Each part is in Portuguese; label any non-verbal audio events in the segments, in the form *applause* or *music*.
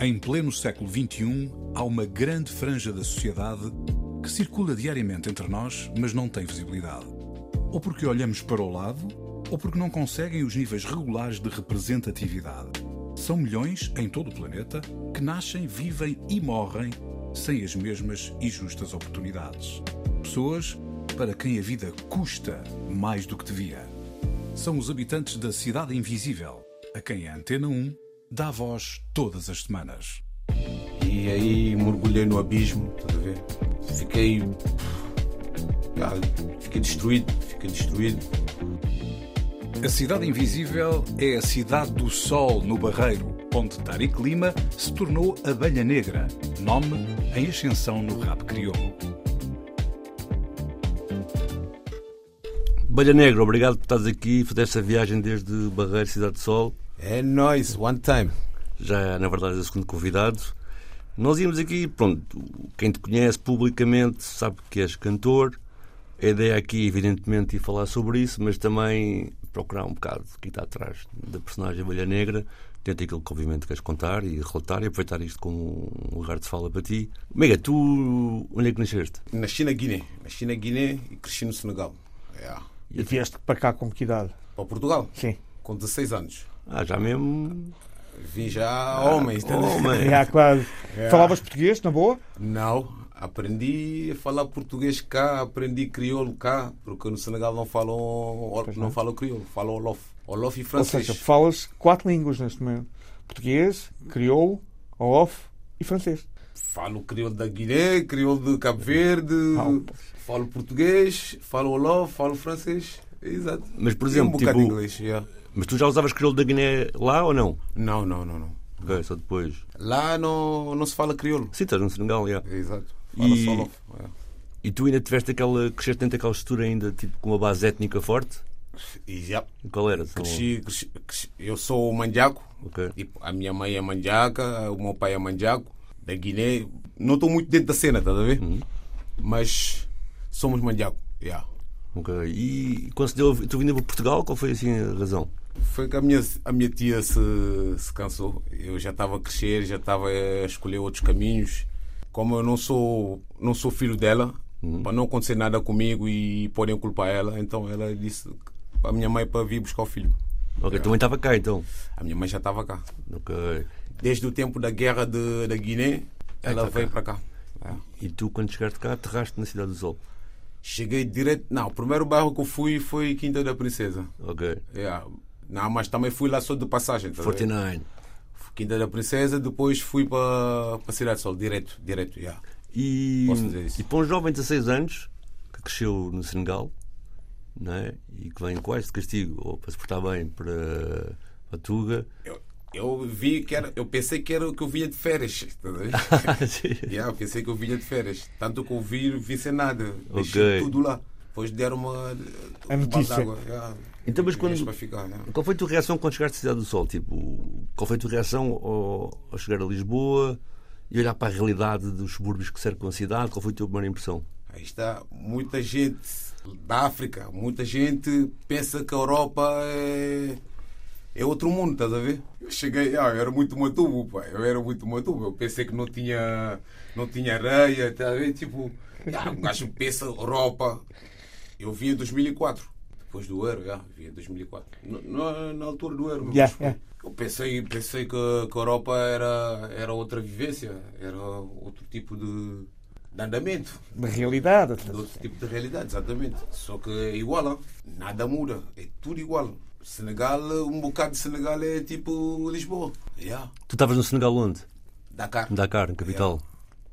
Em pleno século XXI, há uma grande franja da sociedade que circula diariamente entre nós, mas não tem visibilidade. Ou porque olhamos para o lado, ou porque não conseguem os níveis regulares de representatividade. São milhões em todo o planeta que nascem, vivem e morrem sem as mesmas e justas oportunidades. Pessoas para quem a vida custa mais do que devia. São os habitantes da Cidade Invisível, a quem a Antena 1 dá voz todas as semanas. E aí mergulhei no abismo, estás a ver? Fiquei. ah, fiquei destruído, fiquei destruído. A Cidade Invisível é a cidade do sol no Barreiro, onde Tariq Lima se tornou Abelha Negra, nome em ascensão no rap crioulo. Balha Negra, obrigado por estares aqui e fazer esta viagem desde Barreiro, Cidade de Sol. É nóis, one time. Já, na verdade, é o segundo convidado. Nós íamos aqui, pronto, quem te conhece publicamente sabe que és cantor. A ideia aqui, evidentemente, é falar sobre isso, mas também procurar um bocado o que está atrás da personagem Balha Negra, dentro daquilo que, obviamente, queres contar e relatar e aproveitar isto como um lugar de fala para ti. Mega, tu onde é que nasceste? Nasci na Guiné, nasci na Guiné e cresci no Senegal. É. E vieste para cá com que idade? Para Portugal, Sim. com 16 anos. Ah, já mesmo. Vim já homem, entendeu? homem. *laughs* Já, quase. *laughs* É. Falavas português, na boa? Não, aprendi a falar português cá, aprendi crioulo cá, porque no Senegal não falam, não não. falam crioulo, falam olof. Olof e Ou francês. seja, falas quatro línguas neste momento: português, crioulo, olof e francês. Falo crioulo da Guiné, crioulo de Cabo Verde, Ah, falo português, falo olof, falo francês. Exato. Mas, por E um exemplo, bocado de tipo, inglês. yeah. Mas tu já usavas crioulo da Guiné lá ou não? Não, não, não, não. Ok, só depois. Lá não, não se fala crioulo. Sim, estás no Senegal, já. Exato. Fala E- só yeah. E tu ainda tiveste aquela. cresceste dentro daquela estrutura ainda, tipo, com uma base étnica forte? E já Qual era? Cresci, cresci, cresci. Eu sou mandiaco. Ok. Tipo, a minha mãe é mandiaca, o meu pai é mandiaco, da Guiné. Não estou muito dentro da cena, estás a ver? Uhum. Mas somos mandiaco. Yeah. Ok. E quando se deu. Tu vindo para Portugal, qual foi assim a razão? Foi que a minha, a minha tia se, se cansou. Eu já estava a crescer, já estava a escolher outros caminhos. Como eu não sou, não sou filho dela, para não acontecer nada comigo e podem culpar ela, então ela disse para a minha mãe para vir buscar o filho. Ok, também estava cá então. A minha mãe já estava cá. Ok. Desde o tempo da guerra de, da Guiné, ela veio para cá. É. E tu, quando chegaste cá, aterraste na Cidade do Sol. Cheguei direto. Não, o primeiro bairro que eu fui foi Quinta da Princesa. Ok. Yeah. Não, mas também fui lá só de passagem. tá a ver? 49. Quinta da Princesa, depois fui para a Cidade de Sol, direto, direto. Yeah. E, e para um jovem de 16 anos que cresceu no Senegal é? e que vem com este castigo ou para se portar bem para, para Tuga. Eu, eu vi que era, eu pensei que era que eu vinha de férias. tá a *laughs* yeah, eu pensei que eu vinha de férias. Tanto que eu vi, vi sem nada. Deixei Ok. tudo lá. Depois deram uma. A notícia. Yeah. Então, mas quando- ficar, yeah. Qual foi a tua reação quando chegaste à Cidade do Sol? Tipo, qual foi a tua reação ao, ao chegar a Lisboa e olhar para a realidade dos subúrbios que cercam a cidade? Qual foi a tua primeira impressão? Aí está muita gente da África, muita gente pensa que a Europa é, é outro mundo, estás a ver? Eu cheguei, ah, eu era muito matubo, pai. Eu era muito matubo. Eu pensei que não tinha, não tinha areia, estás a ver? Tipo, ah, um gajo pensa Europa. Eu vim em 2004, depois do Euro, já, vim em 2004. No- no- na altura do Euro. Yeah, yeah. Eu pensei, pensei que, que a Europa era, era outra vivência, era outro tipo de, de andamento. Da realidade. De outro tipo de realidade, exatamente. Só que é igual, ó. nada muda, é tudo igual. Senegal, um bocado de Senegal é tipo Lisboa. Yeah. Tu estavas no Senegal onde? Dakar. Dakar, na capital.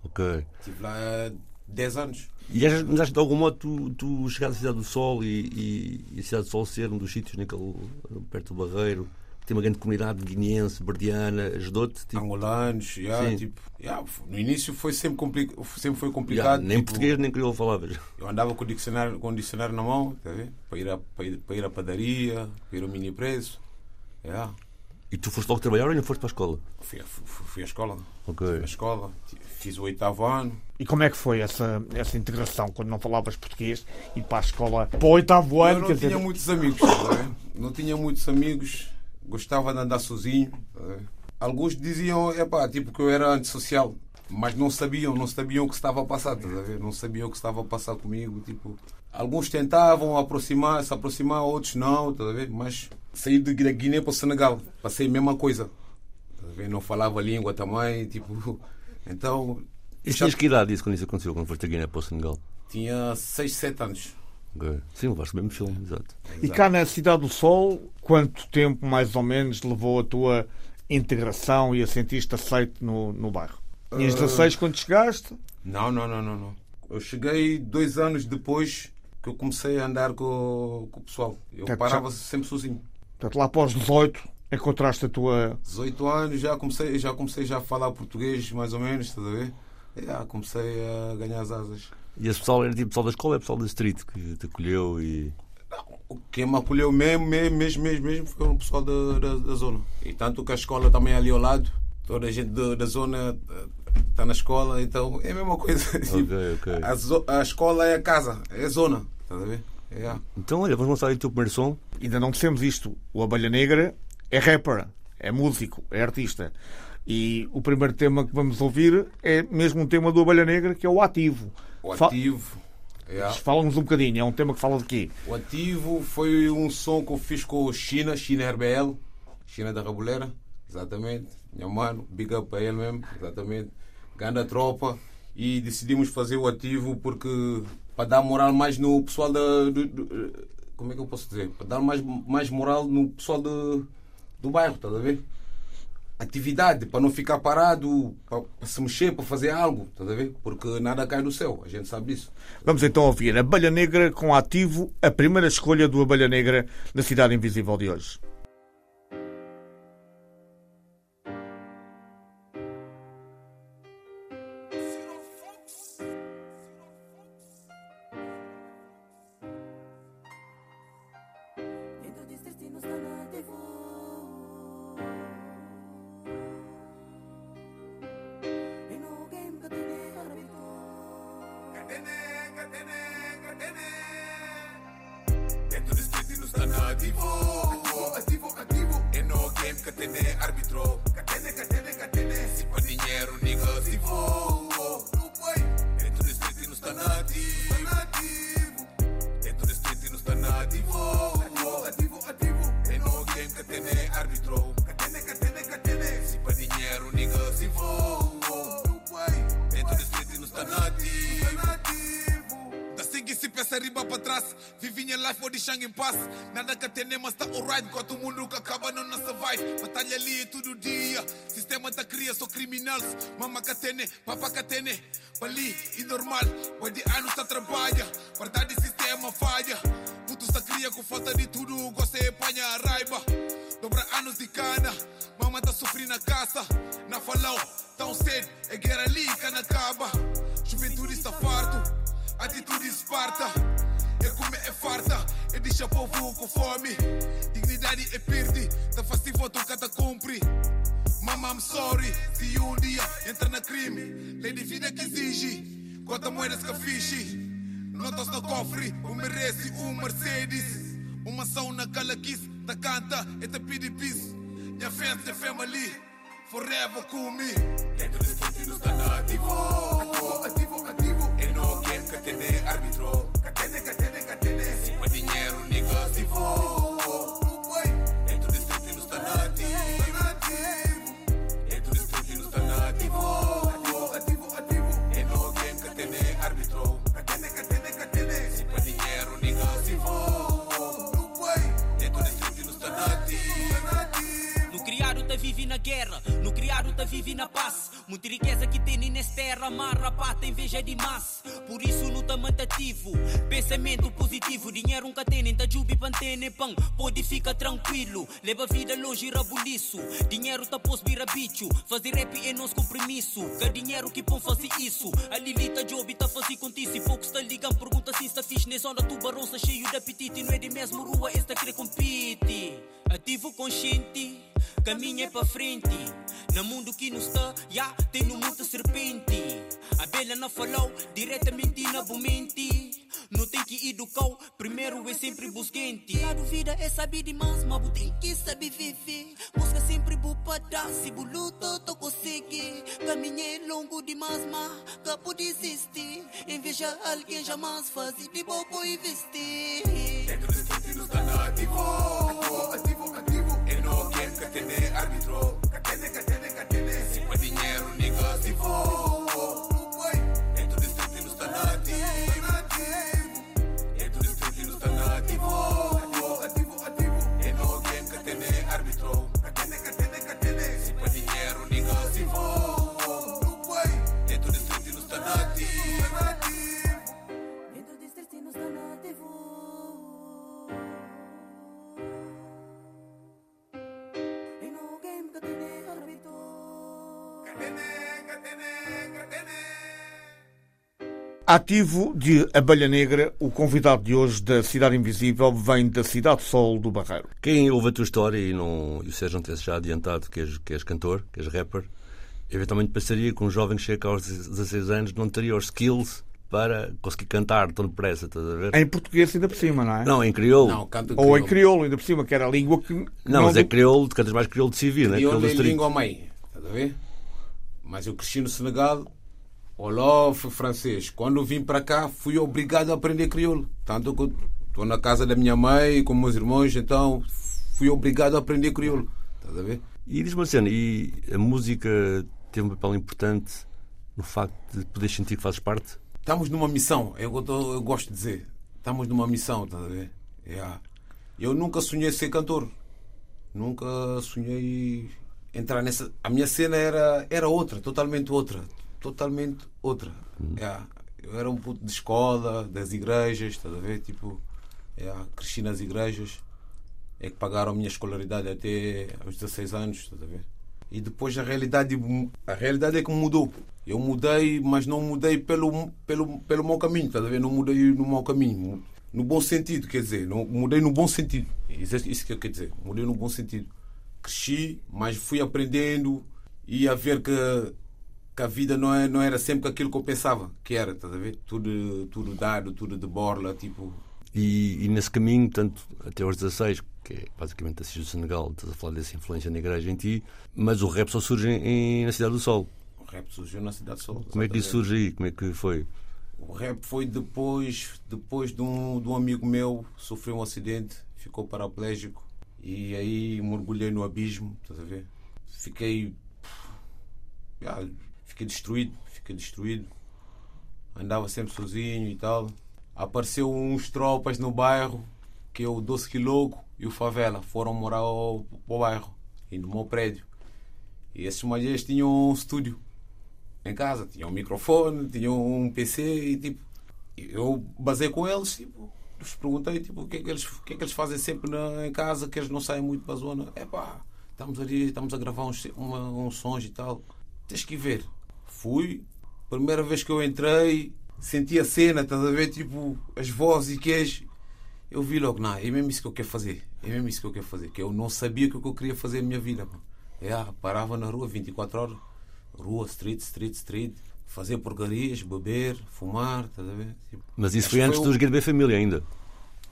Ok. Estive lá há 10 anos. E achas, mas achas que de algum modo tu, tu chegaste à Cidade do Sol e, e, e a Cidade do Sol ser um dos sítios naquele, perto do Barreiro, que tem uma grande comunidade guineense, verdiana, ajudou-te? Tipo, Angolanos, yeah, tipo, yeah, no início foi sempre, complica sempre foi complicado. nem tipo, português nem crioulo falavas. Eu andava com o dicionário, com o dicionário na mão, tá? Para, ir a, para, ir, para ir à padaria, para ir ao mini preço. Yeah. E tu foste logo trabalhar ou ainda foste para a escola? Fui, fui, fui à escola. Ok. Fui à escola, fiz o oitavo ano. E como é que foi essa, essa integração quando não falavas português e para a escola para o oitavo Eu ano? não Quer tinha dizer, muitos amigos, tá a ver? não tinha muitos amigos, gostava de andar sozinho. tá ver? Alguns diziam, epá, tipo que eu era antissocial. Mas não sabiam, não sabiam o que estava a passar? Não sabiam o que estava a passar comigo, tipo... Alguns tentavam aproximar, se aproximar, outros não, ver? Mas saí de Guiné para o Senegal, passei a mesma coisa. Não falava língua também, tipo... Então... E tinhas que idade isso quando isso aconteceu, quando foste a Guiné para o Senegal? Tinha 6, 7 anos. Ok. Sim, levaste o mesmo filme, exato. E cá na Cidade do Sol, quanto tempo mais ou menos levou a tua integração e a sentir-te aceito no, no bairro? Tinhas 16 quando chegaste? Não, não, não, não, não. Eu cheguei dois anos depois que eu comecei a andar com, com o pessoal. Eu Portanto, parava já- sempre sozinho. Portanto, lá após 18 encontraste a tua. 18 anos já comecei, já comecei já a falar português mais ou menos, estás a ver? Já comecei a ganhar as asas. E esse pessoal era tipo pessoal da escola, é pessoal da street que te acolheu e. O que me acolheu mesmo, mesmo, mesmo, mesmo, mesmo foi o pessoal da, da, da zona. E tanto que a escola também é ali ao lado, toda a gente da, da zona está na escola, então é a mesma coisa. *laughs* Tipo, Ok, ok. a, a escola é a casa, é a zona, estás a ver? É. Então, olha, vamos mostrar aí o teu primeiro som. Ainda não dissemos isto. O Abelha Negra é rapper, é músico, é artista. E o primeiro tema que vamos ouvir é mesmo um tema do Abelha Negra, que é o Ativo. O ativo. é. Fala-nos um bocadinho, é um tema que fala de quê? O ativo foi um som que eu fiz com o China, China RBL, China da Rabuleira, exatamente. Meu mano, big up para ele mesmo, exatamente. Ganda tropa. E decidimos fazer o ativo porque para dar moral mais no pessoal da. do- do- como é que eu posso dizer? Para dar mais, mais moral no pessoal do, do bairro, estás a ver? Atividade, para não ficar parado, para, se mexer, para fazer algo, estás a ver? Porque nada cai do céu, a gente sabe disso. Vamos então ouvir Abelha Negra com Ativo, a primeira escolha do Abelha Negra na Cidade Invisível de hoje. Ativo Ativo, ativo É no game que tem árbitro. Catene, catene, catene Se para dinheiro, nigga, se for Dentro do street não está na ativo da sangue se pensa riba para trás Vivinha life de sangue em paz. Nada que tem mas tá alright. Enquanto o mundo que acaba não nossa vibe Batalha ali todo dia Sistema tá cria só criminais Mama catene, papa catene Bali e normal. Boy de anos tá trabalha Verdade sistema falha Putos tá cria com falta de tudo Gosta de apanha a raiva Dobra anos de cana Mama tá sofrendo na casa. Na falão Tão cedo É guerra ali não acaba Juventude está farto Atitude esparta É comer é farta É deixa povo com fome Dignidade é perde Tá fácil voto cada cumpre Mama, I'm sorry Se um dia entra na crime Lei de vida que exige Quantas moedas que fixe Notas no cofre O merece um Mercedes. Uma ação na calaquice Da canta E te pede peace Minha fans é family Forever com me. Dentro do street não está na ativo. Ativo, ativo, ativo. É no game que tem árbitro. Catene, catene, catene. Se para dinheiro, nigga, se for paz. Muita riqueza que tem nessa terra, marra, pata, inveja de massa. Por isso não tá mantativo. Pensamento positivo, dinheiro nunca tem, nem tá jubi, pantene, pão. Pode ficar tranquilo, leva a vida longe, rabuliço. Dinheiro tá pós bicho, fazer rap é nosso compromisso. Que dinheiro que pão fazer isso. A Lilita Job tá fazer contigo, se poucos tá ligando, pergunta se está fixe. Nessa onda tubarão tá cheio de apetite, não é de mesmo rua, esta querer compete. Ativo consciente, caminha é pra frente. No mundo que não está, já tem no mundo serpente. A Bela não falou, diretamente na mente. Não tem que educar, primeiro é sempre busquente. A dúvida é saber demais, mas tem que saber viver. Busca sempre boa espada, se buluto, tô consegui. Caminhei longo demais, mas capo desistir. Inveja alguém jamais faz de bobo investir. Dentro do street não está na ativo que Ativo de Abelha Negra, o convidado de hoje da Cidade Invisível vem da Cidade Sol do Barreiro. Quem ouve a tua história e, não, e o Sérgio não tivesse já adiantado que és, que és cantor, que és rapper, eventualmente passaria com um jovem que chega aos 16 anos, não teria os skills para conseguir cantar tão depressa, estás a ver? Em português ainda por cima, não é? Não, em crioulo. Não, canto Ou em crioulo ainda por cima, que era a língua que... Não, mas é crioulo, tu cantas mais crioulo de civil, né? Crioulo é língua mãe, estás a ver? Mas eu cresci no Senegal, Olof, francês. Quando vim para cá, fui obrigado a aprender crioulo. Tanto que estou na casa da minha mãe com meus irmãos, então fui obrigado a aprender crioulo. Estás a ver? E diz-me uma cena, e a música teve um papel importante no facto de poderes sentir que fazes parte? Estamos numa missão, é o que eu, gosto de dizer. Estamos numa missão, estás a ver? Yeah. Eu nunca sonhei ser cantor. Nunca sonhei entrar nessa. A minha cena era, era outra, totalmente outra. Totalmente outra. Yeah. Eu era um puto de escola, das igrejas, estás a ver? Tipo, yeah. cresci nas igrejas. É que pagaram a minha escolaridade até aos 16 anos, estás a ver? E depois a realidade, a realidade é que mudou. Eu mudei, mas não mudei pelo, pelo, pelo mau caminho, estás a ver? Não mudei no mau caminho. No bom sentido, quer dizer, não, mudei no bom sentido. Isso, é- isso que eu quero dizer. Mudei no bom sentido. Cresci, mas fui aprendendo e a ver que, que a vida não, é, não era sempre aquilo que eu pensava que era, estás a ver? Tudo, tudo dado, tudo de borla, tipo. E, e nesse caminho, tanto até aos 16, que é basicamente a do Senegal, estás a falar dessa influência na igreja em ti, mas o rap só surge em, na Cidade do Sol. O rap surgiu na Cidade de Sol. Como é que isso surge aí? Como é que foi? O rap foi depois, depois de, um, de um amigo meu sofreu um acidente, ficou paraplégico e aí mergulhei no abismo, estás a ver? Fiquei. ah, destruído, fiquei destruído. Andava sempre sozinho e tal. Apareceu uns tropas no bairro, que é o Doce Quilogo e o Favela, foram morar ao, ao bairro e no meu prédio. E esses malheiros tinham um estúdio em casa. Tinha um microfone, tinha um PC e tipo. Eu basei com eles, tipo, lhes perguntei tipo, o, que é que eles, o que é que eles fazem sempre na, em casa, que eles não saem muito para a zona. É pá, estamos ali, estamos a gravar uns, uma, uns sons e tal. Tens que ver. Fui, primeira vez que eu entrei, senti a cena, estás a ver, tipo, as vozes e queijo. Eu vi logo, não, é mesmo isso que eu quero fazer. É mesmo isso que eu quero fazer. Que eu não sabia o que eu queria fazer na minha vida. Mano. É, parava na rua 24 horas. Rua, street, street, street. Fazer porcarias, beber, fumar, estás a ver? Tipo, Mas isso foi que antes o- dos GDB Família ainda.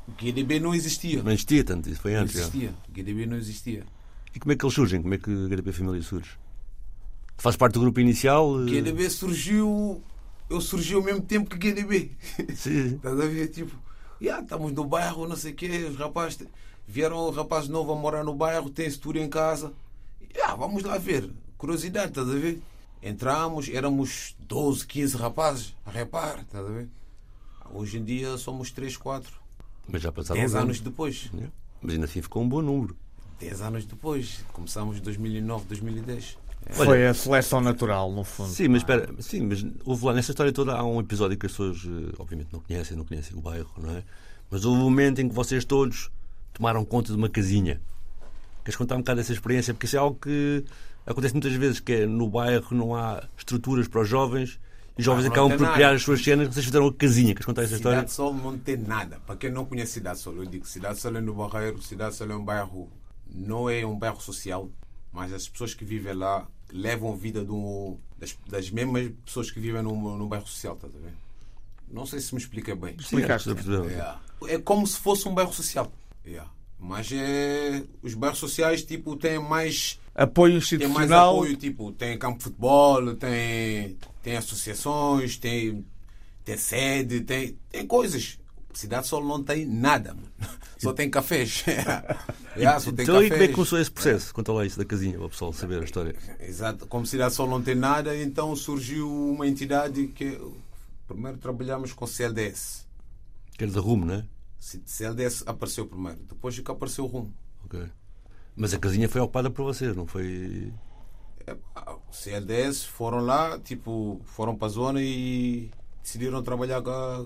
O GDB não existia. Não existia tanto, isso foi Não antes. já. existia. O GDB não existia. E como é que eles surgem? Como é que o GDB Família surge? Faz parte do grupo inicial? Eh, GDB surgiu. Eu surgi ao mesmo tempo que o GDB. Sim. *laughs* Estás a ver? Tipo, yeah, estamos no bairro, não sei o quê, os rapazes vieram rapazes novos a morar no bairro, tem tudo em casa. Yeah, vamos lá ver. Curiosidade, estás a ver? Entramos, éramos 12, 15 rapazes a repar, estás a ver? Hoje em dia somos 3, 4. Mas já passaram 10 uns anos depois. Mas ainda assim ficou um bom número. 10 anos depois. Começamos em 2009, 2010. Olha- Foi a seleção natural, no fundo. Sim, mas espera, sim, mas houve lá nessa história toda há um episódio que as pessoas eh, obviamente não conhecem, não conhecem o bairro, não é? Mas houve um momento em que vocês todos tomaram conta de uma casinha. Queres contar um bocado dessa experiência? Porque isso é algo que acontece muitas vezes, que é no bairro não há estruturas para os jovens e os jovens não acabam por criar as suas cenas, vocês fizeram uma casinha. Queres contar essa história? Cidade Sol não tem nada. Para quem não conhece Cidade Sol, eu digo Cidade Sol é no Barreiro. Cidade Sol é um bairro, não é um bairro social, mas as pessoas que vivem lá levam a vida do, das, das mesmas pessoas que vivem num, num bairro social, estás a ver? Não sei se me expliquei bem. Explicaste. Yeah. É como se fosse um bairro social. Yeah. Mas é, os bairros sociais tipo, têm mais Apoio tem mais institucional. apoio, tipo, tem campo de futebol, tem, tem associações, tem, tem sede, tem, tem coisas. Cidade Sol não tem nada, mano. *laughs* Só tem cafés. *laughs* yeah, só tem Então, e como é que cafés. começou esse processo? Conta lá isso da casinha, para o pessoal saber a história. Exato. Como Cidade Sol não tem nada, então surgiu uma entidade que primeiro trabalhamos com CLDS. Queres a rumo, não é? CLDS apareceu primeiro, depois é que apareceu o Rumo. Ok. Mas a casinha foi ocupada por vocês, não foi. É, CLDS foram lá, tipo, foram para a zona e decidiram trabalhar com, a-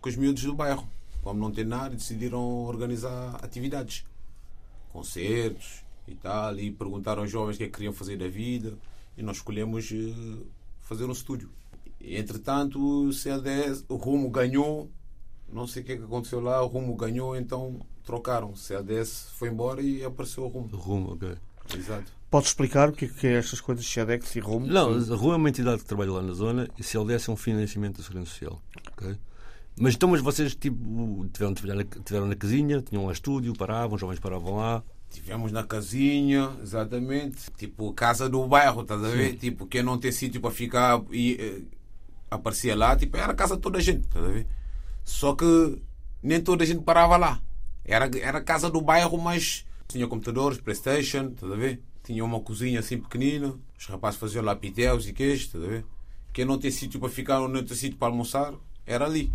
com os miúdos do bairro. Como não tem nada, decidiram organizar atividades, concertos e tal. E perguntaram aos jovens o que é que queriam fazer da vida. E nós escolhemos eh, fazer um estúdio. E, entretanto, o CLDS, o Rumo ganhou. Não sei o que é que aconteceu lá, o Rumo ganhou, então trocaram. O CLDS foi embora e apareceu o Rumo. O rumo, ok. Exato. Podes explicar o que é, que é estas coisas de Xedex e Rumo? Não, a Rua é uma entidade que trabalha lá na zona e se LDS é um financiamento da Segurança Social. ok? Mas então, mas vocês tipo, tiveram, tiveram na casinha, tinham lá estúdio, paravam, os jovens paravam lá. Tivemos na casinha, exatamente. Tipo, casa do bairro, estás a ver? Tipo, quem não tem sítio para ficar e eh, aparecia lá, tipo, era a casa de toda a gente, estás a ver? Só que nem toda a gente parava lá. Era, era a casa do bairro, mas tinha computadores, Playstation, estás a ver? Tinha uma cozinha assim pequenina, os rapazes faziam lá pitéus e queijos, estás a ver? Quem não tem sítio para ficar ou não tem sítio para almoçar, era ali.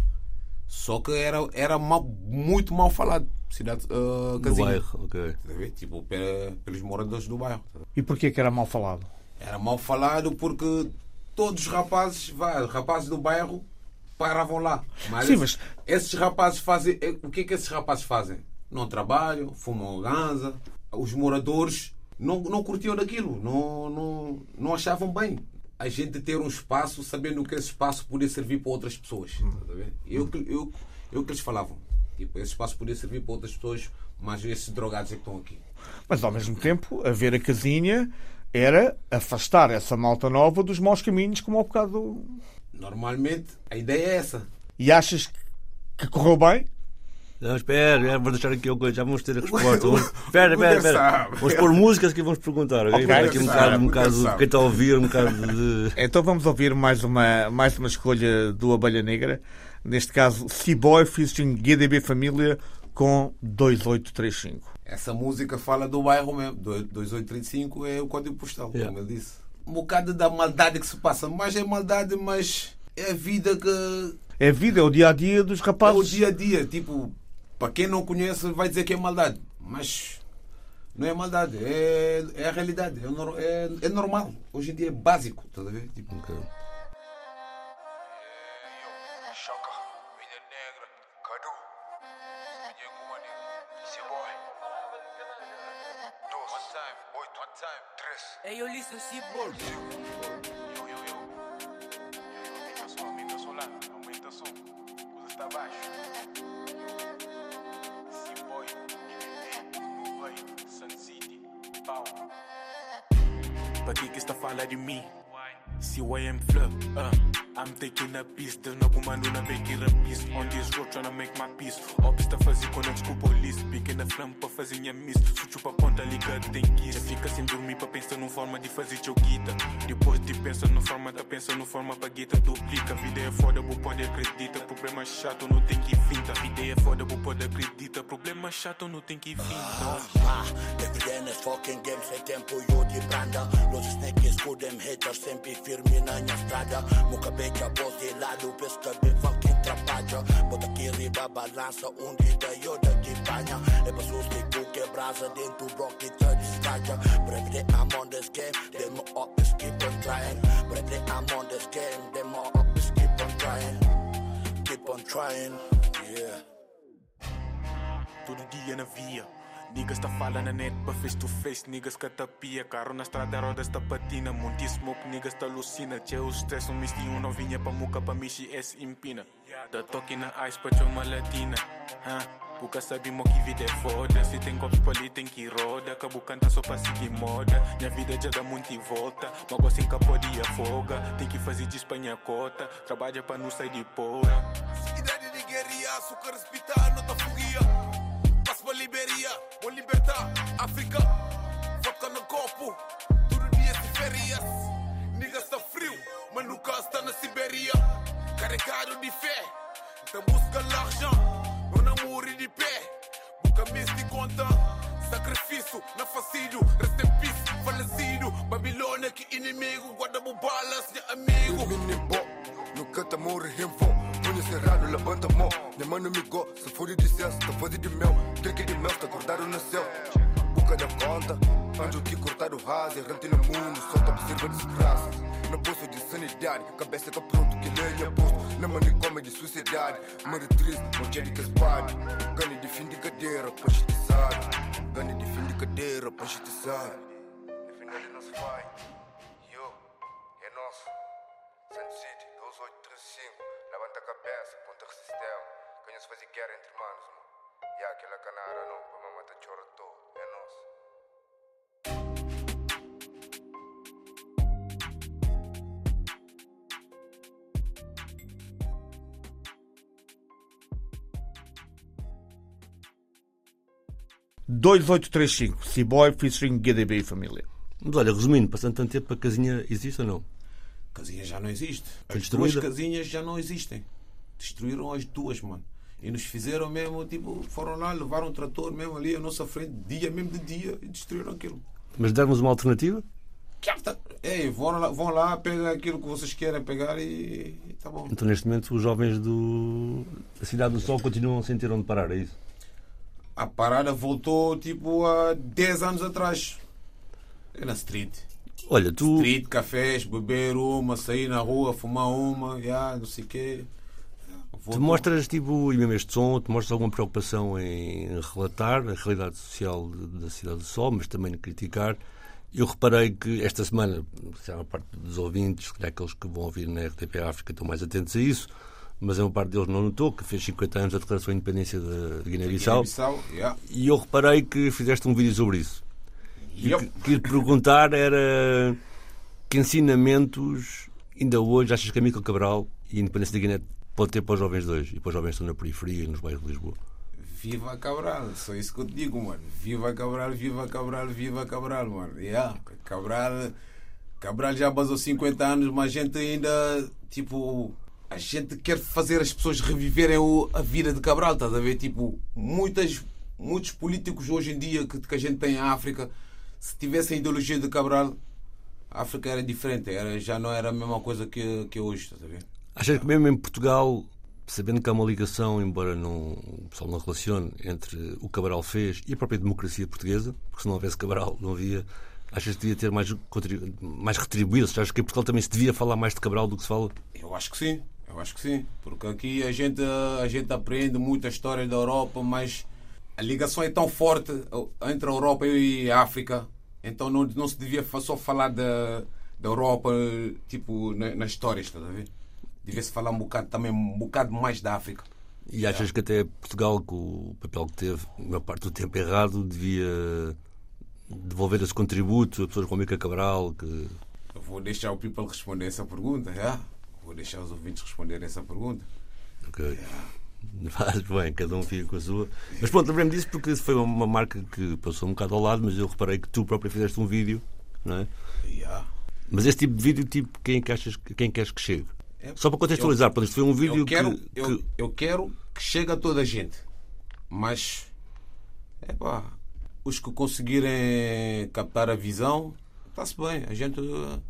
Só que era, era mal- muito mal falado. Cidade, No casinha. bairro, ok. Tipo, pe- pelos moradores do bairro. E porquê que era mal falado? Era mal falado porque todos os rapazes, rapazes do bairro paravam lá. Mas, Sim, esses, esses rapazes fazem. eh, O que é que esses rapazes fazem? Não trabalham, fumam ganza. Os moradores não, não curtiam daquilo, não, não, não achavam bem. A gente ter um espaço sabendo que esse espaço podia servir para outras pessoas. ver? Eu, eu, eu que eles falavam. Tipo, esse espaço podia servir para outras pessoas, mas esses drogados é que estão aqui. Mas ao mesmo tempo, haver a casinha era afastar essa malta nova dos maus caminhos, como ao bocado. Normalmente a ideia é essa. E achas que correu bem? Não, espera, vou deixar aqui uma coisa, já vamos ter a resposta. Vamos- Espera, espera, espera. Vamos pôr músicas que vamos perguntar, ok? Ok, Vamos aqui um bocado, um bocado, quem está a ouvir, um bocado de. *laughs* Então vamos ouvir mais uma, mais uma escolha do Abelha Negra. Neste caso, Seaboy featuring GDB Família com 2835. Essa música fala do bairro mesmo. Do- 2835 é o código postal, Yeah. como ele disse. Um bocado da maldade que se passa. Mas é maldade, mas é a vida que. É a vida, é o dia a dia dos É o rapazes. dia a dia. Tipo, para quem não conhece, vai dizer que é maldade. Mas não é maldade. É, é a realidade. É, é, é normal. Hoje em dia é básico. Estás a ver? Tipo, Ok. Choca, Vinha Negra, Cadu, Vinha que que está a falar de mim? See why I'm taking a piece, there's no comando na making a piece On this road tryna make my peace. Ops tá fazer connects com o police. Pequena flama pra fazer minha miss. Sucho pra conta ligado tem kiss. Fica sem dormir pra pensar numa forma de fazer teu guita Depois de pensar numa forma da pensa numa forma pra guita. Duplica, vida é foda, bu pode acredita. Problema chato não tem que finta. Vida é foda, bu pode acredita. Problema chato não tem que finta. Ah, everyday nas fucking game sem tempo eu de branda Los snakes com them haters sempre firme na minha estrada. Muca beca, voz de lado, pesca bem fucking trabalha Bota aqui riba, balança, um dia eu daqui banha É pra sustico que brasa dentro do rock e te distraja But everyday I'm on this game, then my up is keep on trying. But everyday I'm on this game, then my up is keep on trying. Keep on trying, yeah. Todo dia na via. Niggas tá falando na net pra face to face, niggas que tapia. Carro na estrada, rodas tá patina. Monte smoke, niggas tá alucina. Tchê, o stress, um misti, um novinha pra muca, pra mexer, esse empina. Da toque na ice pra uma latina. Huh? Sabe mo que vida é foda. Se tem copos pra ali, tem que roda. Cabo canta só pra seguir moda. Minha vida já dá muito em volta. Assim que pode ir afoga. Tem que fazer de Espanha cota. Trabalha pra não sair de porra. Idade de guerrilha, açúcar hospital, nota foguia. Passo vou libertar África. Vodka no copo, todo dia férias. Nigga está frio, mas nunca está na Sibéria. Carregado de fé, da busca l'argent. Eu não morri de pé, boca mês de conta. Sacrifício, na facilho, rest in peace, falecido. Babilônia, que inimigo, guarda-me balas, de amigo. No canta morre info. Punho cerrado, levanta a mão. Minha me go, se for de licença, tá fode de mel. Trick de mel, tá acordado no céu. Boca da conta, anjo que cortar o raso. Errante no mundo, só tá observa desgraça. No bolso de sanidade, cabeça que pronto, que lenha posto. Na manicômio de sociedade, meretriz, mulher que espalha. Ganho de fim de cadeira, prostituiçado. Ganho de fim de cadeira, prostituiçado. Defender não se vai. Yo, é nosso. Sun City, 2835. Levanta a cabeça, ponta o sistema. Ganha se fazer guerra entre manos, mano. E aquela canara não, pra mamãe tá chora todo. É nosso. dois oito três cinco C-Boy featuring GDB Família. Mas olha, resumindo, passando tanto tempo, a casinha existe ou não? Casinha já não existe. As duas destruída? casinhas já não existem. Destruíram as duas, mano. E nos fizeram mesmo, tipo, foram lá, levaram um trator mesmo ali à nossa frente, dia mesmo de dia, e destruíram aquilo. Mas deram-nos uma alternativa? Ei, vão lá, vão lá, pega aquilo que vocês querem pegar e, e tá bom. Então, neste momento, os jovens do... da Cidade do Sol continuam sem ter onde parar, é isso? A parada voltou tipo há 10 anos atrás. É na street. Olha, tu, Street, cafés, beber uma, sair na rua, fumar uma, já, não sei o quê. tu Voltou. mostras, tipo, e mesmo este som, tu mostras alguma preocupação em relatar a realidade social da Cidade do Sol, mas também em criticar. Eu reparei que esta semana, se há uma parte dos ouvintes, se calhar aqueles que vão ouvir na RTP África estão mais atentos a isso, mas uma parte deles não notou, que fez 50 anos da declaração de independência da de Guiné-Bissau. Guiné-Bissau, já. E eu reparei que fizeste um vídeo sobre isso. O que te perguntar era que ensinamentos ainda hoje achas que a Michael Cabral e a Independência da Guiné pode ter para os jovens de hoje e para os jovens que estão na periferia e nos bairros de Lisboa? Viva Cabral, só isso que eu te digo, mano. Viva Cabral, viva Cabral, viva Cabral, mano. Yeah. Cabral, Cabral já basou 50 anos, mas a gente ainda, tipo, a gente quer fazer as pessoas reviverem a vida de Cabral, estás a ver? Tipo, muitas, muitos políticos hoje em dia que, que a gente tem em África, se tivessem a ideologia de Cabral, a África era diferente, era, já não era a mesma coisa que, que hoje, estás a ver? Achas que mesmo em Portugal, sabendo que há uma ligação, embora não, o pessoal não relacione, entre o que Cabral fez e a própria democracia portuguesa, porque se não houvesse Cabral não havia, achas que devia ter mais, mais retribuído? Achas que em Portugal também se devia falar mais de Cabral do que se fala? Eu acho que sim, eu acho que sim. Porque aqui a gente, a gente aprende muita história da Europa, mas a ligação é tão forte entre a Europa e a África. Então não, não se devia só falar da, da Europa tipo, na- nas histórias, estás a ver? Devia-se falar um bocado também um bocado mais da África. E achas que até Portugal, com o papel que teve, a maior parte do tempo errado, devia devolver esse contributo a pessoas como Mica Cabral, que Eu vou deixar o people responder essa pergunta, já? Vou deixar os ouvintes responderem essa pergunta. Ok. *laughs* Faz bem, cada um fica com a sua. Mas pronto, lembrei-me disso porque isso foi uma marca que passou um bocado ao lado, mas eu reparei que tu próprio fizeste um vídeo, não é? Já. Mas esse tipo de vídeo, tipo, quem, é que achas, que- quem queres que chegue? É, Só para contextualizar, pronto, isto foi um vídeo eu quero, que, eu, que- eu quero que chegue a toda a gente. Mas epá, os que conseguirem captar a visão, está-se bem. A gente,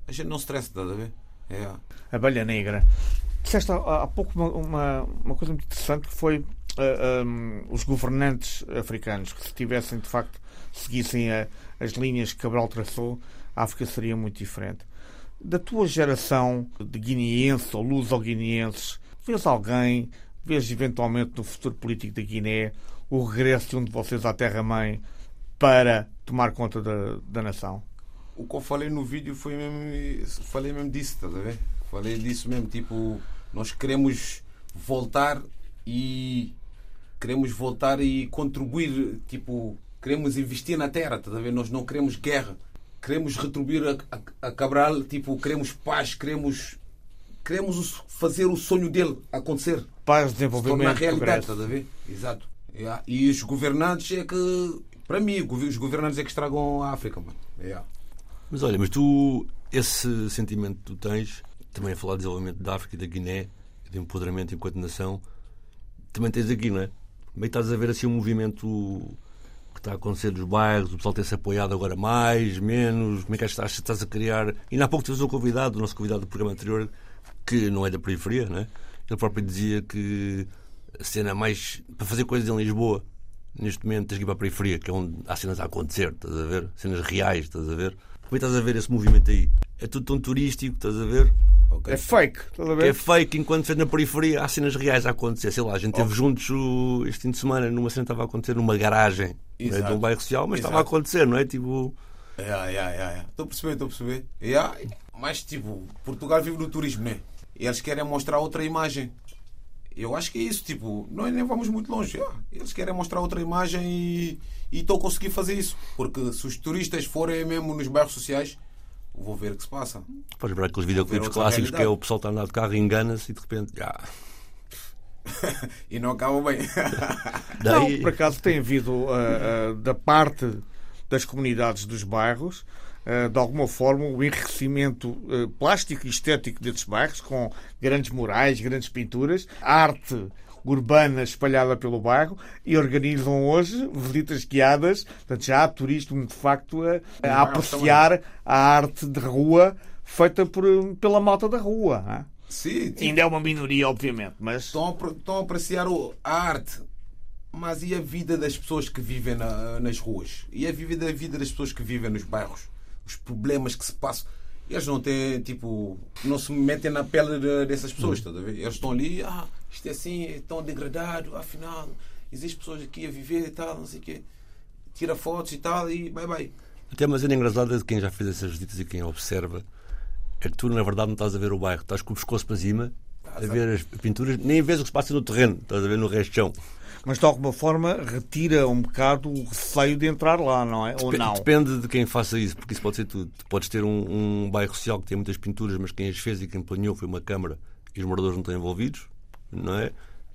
a gente não se estressa, estás a ver? É. Abelha Negra. Disseste há, há pouco uma, uma, uma coisa muito interessante que foi ah, ah, os governantes africanos que se tivessem de facto seguissem a- as linhas que Cabral traçou, a África seria muito diferente. Da tua geração de guineenses ou luso-guineenses, vês alguém, vês eventualmente no futuro político da Guiné o regresso de um de vocês à terra-mãe para tomar conta da, da nação? O que eu falei no vídeo foi mesmo. Falei mesmo disso, estás a ver? Falei disso mesmo, tipo, nós queremos voltar e queremos voltar e contribuir, tipo, queremos investir na terra, a ver? Nós não queremos guerra. Queremos retribuir a, a, a Cabral, tipo, queremos paz, queremos queremos fazer o sonho dele acontecer. Paz, desenvolvimento, realidade, progresso. estás a ver? Exato. Yeah. E os governantes é que Para mim, os governantes é que estragam a África, mano. Yeah. Mas olha, mas tu, esse sentimento que tu tens, também a falar de desenvolvimento da África e da Guiné, de empoderamento enquanto nação, também tens aqui, não é? Também estás a ver assim um movimento que está a acontecer dos bairros, o pessoal tem-se apoiado agora mais, menos, como é que que estás a criar? E há pouco tivemos um convidado, o nosso convidado do programa anterior, que não é da periferia, não é? Ele próprio dizia que a cena mais. para fazer coisas em Lisboa, neste momento tens que ir para a periferia, que é onde há cenas a acontecer, estás a ver? Cenas reais, estás a ver? Como é que estás a ver esse movimento aí? É tudo tão turístico, estás a ver? Ok. É fake, estás a Que é ver? fake enquanto fez na periferia há cenas reais a acontecer. Sei lá, a gente esteve juntos o- este fim de semana numa cena que estava a acontecer numa garagem não é, de Exato. um bairro social, mas estava a Exato. acontecer, não é? Tipo. Yeah, yeah, yeah, yeah. Estou a perceber, estou a perceber. Yeah. Mas, tipo, Portugal vive do turismo, né? E eles querem mostrar outra imagem. Eu acho que é isso, tipo, nós nem vamos muito longe. yeah. Eles querem mostrar outra imagem e e estão a conseguir fazer isso. Porque se os turistas forem mesmo nos bairros sociais, vou ver o que se passa. Podes ver aqueles videoclipes clássicos que é o pessoal está a andar de carro e engana-se e de repente. Já. *laughs* E não acaba bem. *laughs* Daí, Não, por acaso tem havido, ah, ah, da parte das comunidades dos bairros, ah, de alguma forma, o enriquecimento ah, plástico e estético desses bairros, com grandes murais, grandes pinturas, arte urbana espalhada pelo bairro e organizam hoje visitas guiadas. Portanto, já há turismo, de facto, a, a apreciar a arte de rua feita por, pela malta da rua. não é? Sim, tipo, Ainda é uma minoria, obviamente, mas estão a, estão a apreciar a arte. Mas e a vida das pessoas que vivem na- nas ruas? E a vida, a vida das pessoas que vivem nos bairros? Os problemas que se passam. Eles não têm, tipo, não se metem na pele de- dessas pessoas, ver? Eles estão ali, ah, isto é assim, é tão degradado, afinal, existem pessoas aqui a viver e tal, não sei o quê. Tira fotos e tal e bye bye. até uma cena engraçada de quem já fez essas visitas e quem observa é que tu, na verdade, não estás a ver o bairro, estás com o pescoço para cima, a ver as pinturas, nem vês o que se passa no terreno, estás a ver no resto do chão. Mas de alguma forma retira um bocado o receio de entrar lá, não é? Ou não? Depende de quem faça isso, porque isso pode ser tudo. Tu podes ter um, um bairro social que tem muitas pinturas, mas quem as fez e quem planeou foi uma Câmara e os moradores não estão envolvidos, não é?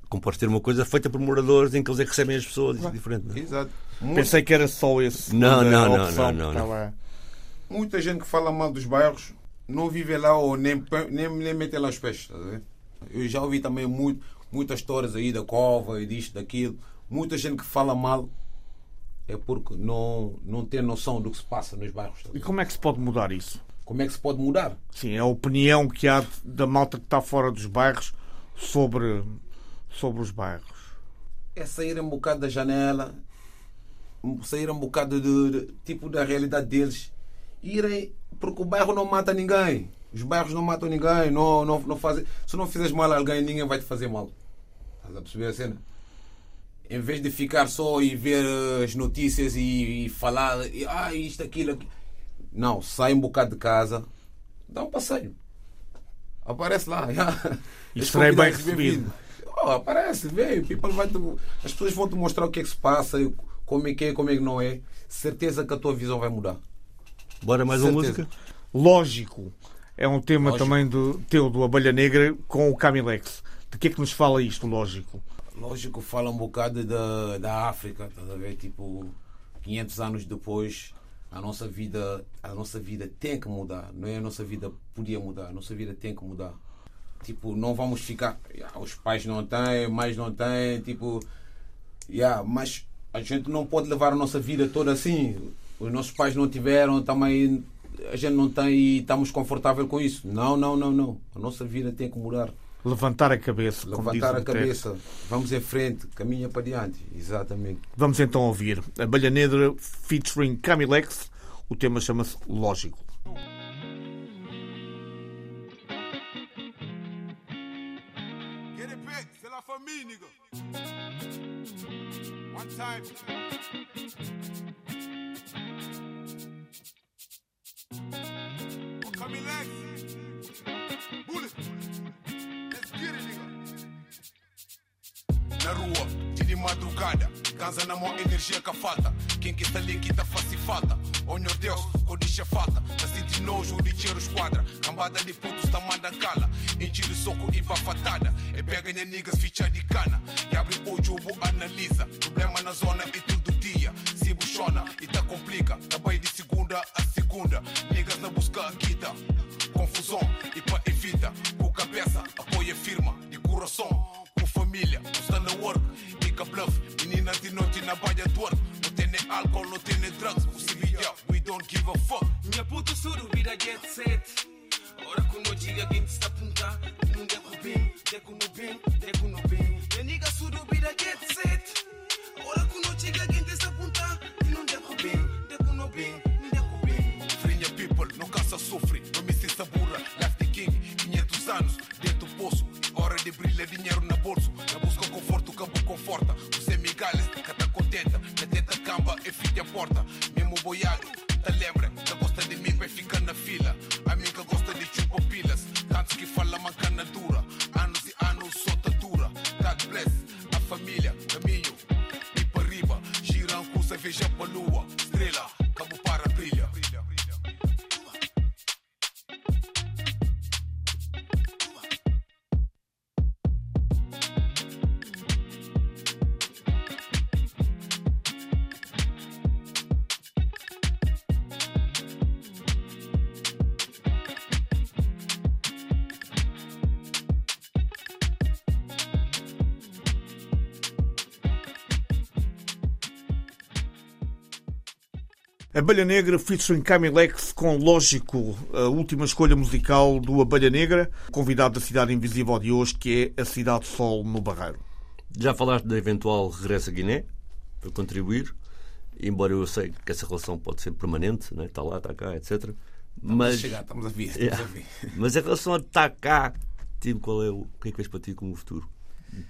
Como podes ter uma coisa feita por moradores em que eles é que recebem as pessoas, isso é diferente. Não é? Exato. Pensei que era só esse. Não, não, não, opção não, não, não. Muita gente que fala mal dos bairros não vive lá ou nem, nem, nem mete lá os pés. estás a ver? Eu já ouvi também muito, muitas histórias aí da cova e disto, daquilo. Muita gente que fala mal é porque não, não tem noção do que se passa nos bairros. E como é que se pode mudar isso? Como é que se pode mudar? Sim, a opinião que há da malta que está fora dos bairros sobre, sobre os bairros. É sair um bocado da janela, sair um bocado de, de- tipo da realidade deles, irem porque o bairro não mata ninguém. Os bairros não matam ninguém, não, não, não fazem. Se não fizeres mal a alguém, ninguém vai te fazer mal. Estás a perceber a cena? Em vez de ficar só e ver eh, as notícias e, e falar, e, ah, isto, aquilo, aquilo. Não, sai um bocado de casa, dá um passeio. Aparece lá. *laughs* E serei bem recebido. Oh, aparece, vem, people vai as pessoas vão te mostrar o que é que se passa, como é que é, como é que não é. Certeza que a tua visão vai mudar. Bora mais uma Certeza. música? Lógico. É um tema Lógico. também do teu, do Abelha Negra, com o Camilex. De que é que nos fala isto, lógico? Lógico, fala um bocado da, da África, estás a ver? Tipo, 500 anos depois, a nossa vida, a nossa vida tem que mudar. Não é a nossa vida podia mudar, a nossa vida tem que mudar. Tipo, não vamos ficar. "Ya, os pais não têm, mães não têm, tipo. ya, mas a gente não pode levar a nossa vida toda assim. Os nossos pais não tiveram, também a gente não tem e estamos confortável com isso. Não, não, não, não. A nossa vida tem que mudar. Levantar a cabeça. como diz Levantar a texto. cabeça, vamos em frente, caminha para diante. Exatamente. Vamos então ouvir Abelha Negra featuring Camilex. O tema chama-se Lógico. Get it Na rua, dia de madrugada, casa na mão, energia que falta. Quem que tá ali que tá fácil falta. Oh meu Deus, codicha falta. Tá sentindo nojo de cheiro esquadra. Cambada de putos tá manda cala. Enchir soco e bafatada. E pega nem niggas ficha de cana. E abre o vou analisa. Problema na zona e todo dia. Se buchou funciona e tá complica. Trabalho de segunda a segunda. Niggas na busca a quita. Confusão e para evita. Com cabeça, apoia firma. De coração, Está na work. Nigga bluff. Menina de noite na baia do work. Não tem nem álcool, não tem nem drugs. Possibilidade, we don't give a fuck. Minha puta suru vira jet set Ora com noite alguém te está a apontar Não deco bem, deco no bem, deco no bem Minha nigga suru vira jet set Ora com noite alguém te está a apontar Não deco bem, deco no bem, deco bem Frinha people, não cansa, sofre. Não me se sabura. Life the king, 500 anos, dentro do poço. Hora de brilha, dinheiro na bolso. Abelha Negra featuring Camilex com Lógico, a última escolha musical do Abelha Negra, convidado da Cidade Invisível de hoje, que é a Cidade Sol no Barreiro. Já falaste da eventual regresso a Guiné, para contribuir, embora eu sei que essa relação pode ser permanente, né? está lá, está cá, etc. Estamos Mas, a chegar, estamos a vir. *laughs* Estamos Yeah. a vir. mas em relação a estar cá, tipo, qual é o, o que é que vês para ti como futuro?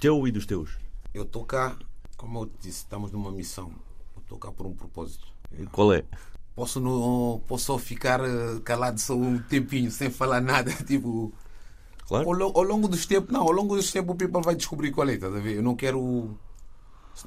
Teu e dos teus? Eu estou cá, como eu te disse, estamos numa missão. Eu estou cá por um propósito. Qual é? Posso, não, posso só ficar eh, calado só um tempinho, sem falar nada. *laughs* Tipo, Claro. ao, ao longo dos tempos, não, ao longo dos tempos o people vai descobrir qual é, estás a ver? Eu não quero.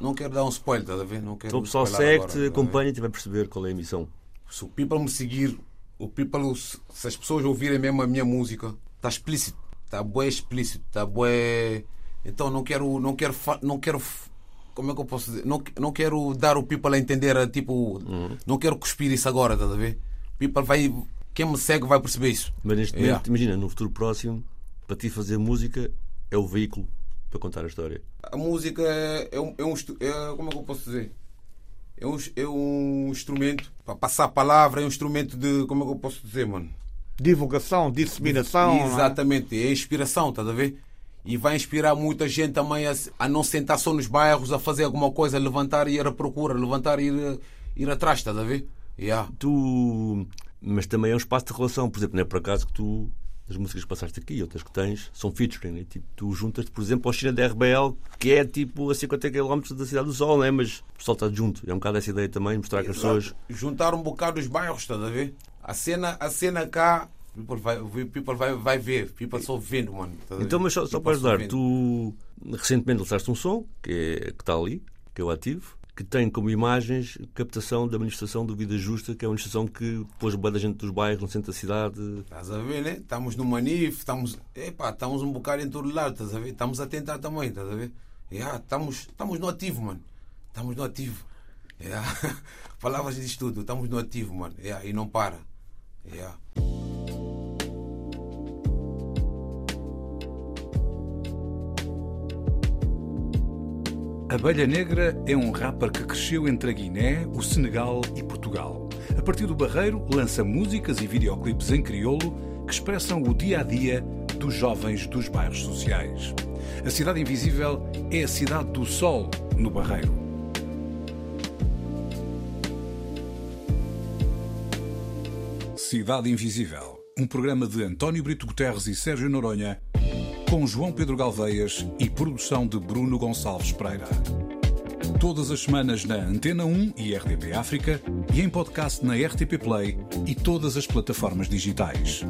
Não quero dar um spoiler, estás a ver? Não quero Então o pessoal segue-te, ver? acompanha-te e vai perceber qual é a missão. Se o people me seguir, o people, se as pessoas ouvirem mesmo a minha música, está explícito, está bué explícito, está bué. Então não quero, não quero, não quero, como é que eu posso dizer? Não, não quero dar o people a entender, a, tipo, não quero cuspir isso agora, estás a ver? People vai, quem me segue vai perceber isso. Mas neste Yeah. momento, imagina, no futuro próximo, para ti fazer música é o veículo para contar a história. A música é, é um, é um é- como é que eu posso dizer? É um, é um instrumento para passar a palavra, é um instrumento de, como é que eu posso dizer, mano? Divulgação, disseminação. é? Exatamente, é inspiração, estás a ver? E vai inspirar muita gente também a, a não sentar só nos bairros, a fazer alguma coisa, a levantar e ir à procura, levantar e ir, ir atrás, estás a ver? Yeah. Tu. Mas também é um espaço de relação. Por exemplo, não é por acaso que tu. As músicas que passaste aqui, outras que tens, são featuring. Né? Tipo, tu juntas-te, por exemplo, ao China da RBL, que é tipo a 50 km da Cidade do Sol, né? mas o pessoal está junto. É um bocado essa ideia também, mostrar que as pessoas. Juntar um bocado os bairros, estás a ver? A cena, a cena cá, people vai, people vai, vai ver, people só vendo, mano. a Então, mas só, só para ajudar, vendo. tu recentemente lançaste um som que, é, que está ali, que é o ativo, que tem como imagens captação da manifestação do Vida Justa, que é uma manifestação que pôs boa da gente dos bairros no centro da cidade. Estás a ver, né? Estamos no Manif, estamos, epá, estamos um bocado em todo lado, estás a ver? Estamos a tentar também, estás a ver? Yeah, estamos, estamos no ativo, mano. Estamos no ativo. Yeah. *laughs* Palavras diz tudo, estamos no ativo, mano. Yeah, e não para. Yeah. Abelha Negra é um rapper que cresceu entre a Guiné, o Senegal e Portugal. A partir do Barreiro, lança músicas e videoclipes em crioulo que expressam o dia a dia dos jovens dos bairros sociais. A Cidade Invisível é a cidade do sol no Barreiro. Cidade Invisível, um programa de António Brito Guterres e Sérgio Noronha, com João Pedro Galveias e produção de Bruno Gonçalves Pereira. Todas as semanas na Antena 1 e RDP África e em podcast na RTP Play e todas as plataformas digitais.